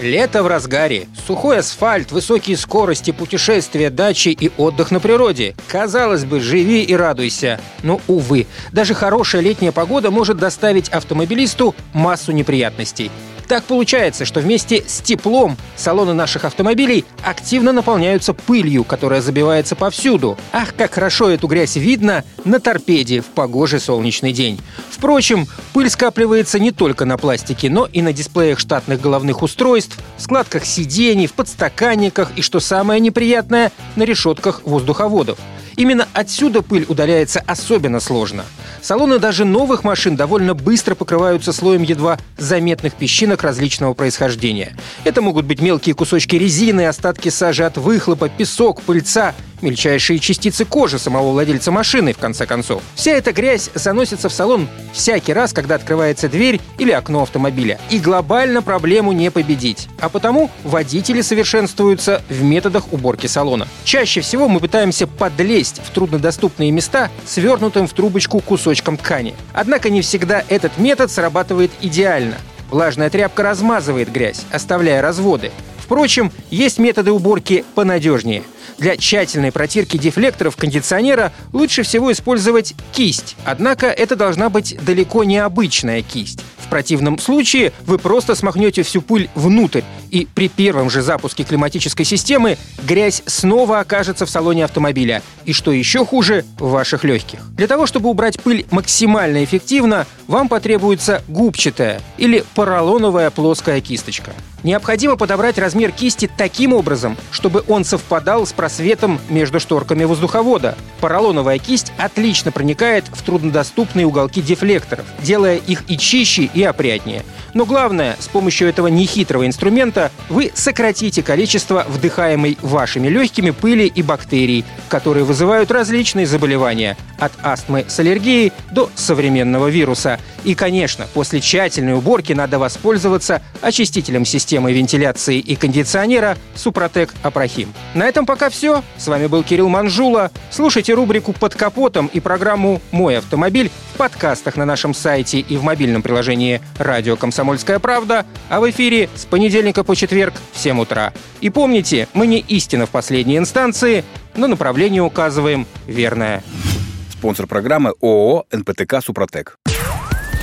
Лето в разгаре. Сухой асфальт, высокие скорости, путешествия, дачи и отдых на природе. Казалось бы, живи и радуйся. Но, увы, даже хорошая летняя погода может доставить автомобилисту массу неприятностей. Так получается, что вместе с теплом салоны наших автомобилей активно наполняются пылью, которая забивается повсюду. Ах, как хорошо эту грязь видно на торпеде в погожий солнечный день. Впрочем, пыль скапливается не только на пластике, но и на дисплеях штатных головных устройств, складках сидений, в подстаканниках и, что самое неприятное, на решетках воздуховодов. Именно отсюда пыль удаляется особенно сложно. Салоны даже новых машин довольно быстро покрываются слоем едва заметных песчинок различного происхождения. Это могут быть мелкие кусочки резины, остатки сажи от выхлопа, песок, пыльца, мельчайшие частицы кожи самого владельца машины, в конце концов. Вся эта грязь заносится в салон всякий раз, когда открывается дверь или окно автомобиля. И глобально проблему не победить. А потому водители совершенствуются в методах уборки салона. Чаще всего мы пытаемся подлезть в труднодоступные места свернутым в трубочку кусочком ткани. Однако не всегда этот метод срабатывает идеально. Влажная тряпка размазывает грязь, оставляя разводы. Впрочем, есть методы уборки понадежнее. Для тщательной протирки дефлекторов кондиционера лучше всего использовать кисть. Однако это должна быть далеко не обычная кисть. В противном случае вы просто смахнете всю пыль внутрь, и при первом же запуске климатической системы грязь снова окажется в салоне автомобиля. И что еще хуже, в ваших легких. Для того, чтобы убрать пыль максимально эффективно, вам потребуется губчатая или поролоновая плоская кисточка. Необходимо подобрать размер кисти таким образом, чтобы он совпадал с просветом между шторками воздуховода. Поролоновая кисть отлично проникает в труднодоступные уголки дефлекторов, делая их и чище, и опрятнее. Но главное, с помощью этого нехитрого инструмента вы сократите количество вдыхаемой вашими легкими пыли и бактерий, которые вызывают различные заболевания, от астмы с аллергией до современного вируса. И, конечно, после тщательной уборки надо воспользоваться очистителем системы вентиляции и кондиционера Супротек Апрахим. На этом пока все. С вами был Кирилл Манжула. Слушайте рубрику «Под капотом» и программу «Мой автомобиль» в подкастах на нашем сайте и в мобильном приложении «Радио Комсомольская правда», а в эфире с понедельника по четверг в 7 утра. И помните, мы не истина в последней инстанции, но направление указываем верное. Спонсор программы ООО «НПТК Супротек».